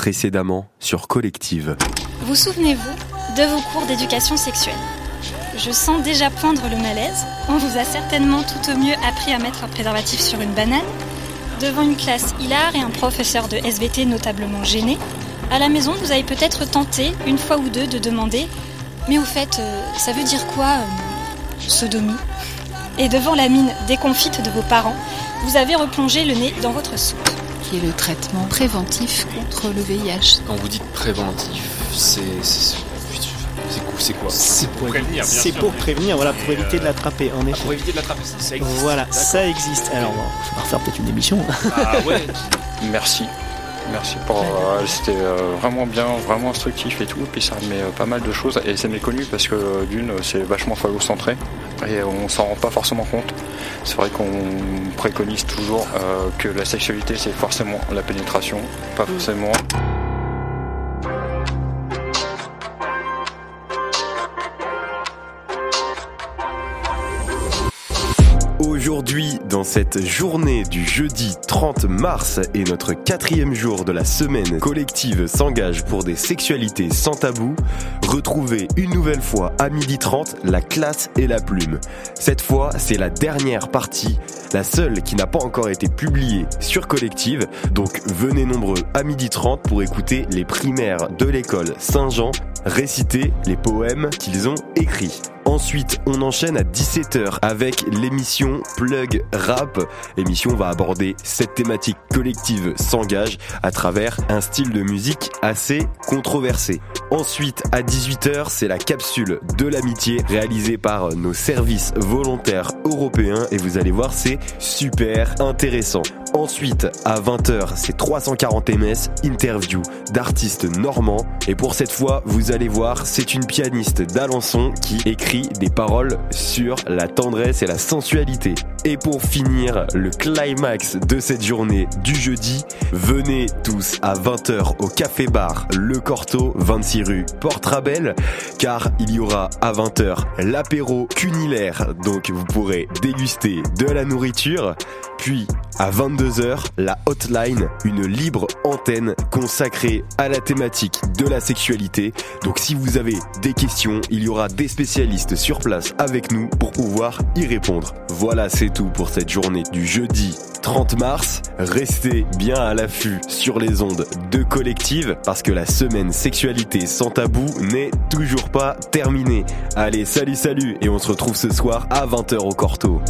précédemment sur Collective. Vous souvenez-vous de vos cours d'éducation sexuelle? Je sens déjà poindre le malaise. On vous a certainement tout au mieux appris à mettre un préservatif sur une banane. Devant une classe hilar et un professeur de SVT notablement gêné, à la maison, vous avez peut-être tenté, une fois ou deux, de demander Mais au fait, euh, ça veut dire quoi, euh, sodomie? Et devant la mine déconfite de vos parents, vous avez replongé le nez dans votre soupe. Qui est le traitement préventif contre le VIH. Quand vous dites préventif, c'est. C'est quoi? C'est pour prévenir, C'est pour prévenir, voilà, pour éviter de l'attraper, en effet. Pour éviter de l'attraper, ça existe. Voilà, ça existe. Alors, on va refaire peut-être une émission. Ah ouais Merci. Merci pour. Euh, C'était euh, vraiment bien, vraiment instructif et tout. Et puis ça met euh, pas mal de choses. Et c'est méconnu parce que euh, d'une, c'est vachement phallocentré. Et on s'en rend pas forcément compte. C'est vrai qu'on préconise toujours euh, que la sexualité c'est forcément la pénétration, pas forcément. Aujourd'hui, dans cette journée du jeudi 30 mars et notre quatrième jour de la semaine collective s'engage pour des sexualités sans tabou, retrouvez une nouvelle fois à midi 30 la classe et la plume. Cette fois, c'est la dernière partie, la seule qui n'a pas encore été publiée sur collective, donc venez nombreux à midi 30 pour écouter les primaires de l'école Saint-Jean réciter les poèmes qu'ils ont écrits. Ensuite, on enchaîne à 17h avec l'émission Plug Rap. L'émission va aborder cette thématique collective s'engage à travers un style de musique assez controversé. Ensuite, à 18h, c'est la capsule de l'amitié réalisée par nos services volontaires européens et vous allez voir, c'est super intéressant. Ensuite, à 20h, c'est 340 ms, interview d'artistes normands. Et pour cette fois, vous allez voir, c'est une pianiste d'Alençon qui écrit des paroles sur la tendresse et la sensualité. Et pour finir, le climax de cette journée du jeudi, venez tous à 20h au Café Bar Le Corto, 26 rue Porte-Rabel, car il y aura à 20h l'apéro cunilaire, donc vous pourrez déguster de la nourriture. Puis à 22h, la hotline, une libre antenne consacrée à la thématique de la sexualité. Donc si vous avez des questions, il y aura des spécialistes sur place avec nous pour pouvoir y répondre. Voilà, c'est tout pour cette journée du jeudi 30 mars. Restez bien à l'affût sur les ondes de collective parce que la semaine sexualité sans tabou n'est toujours pas terminée. Allez, salut salut et on se retrouve ce soir à 20h au Corto.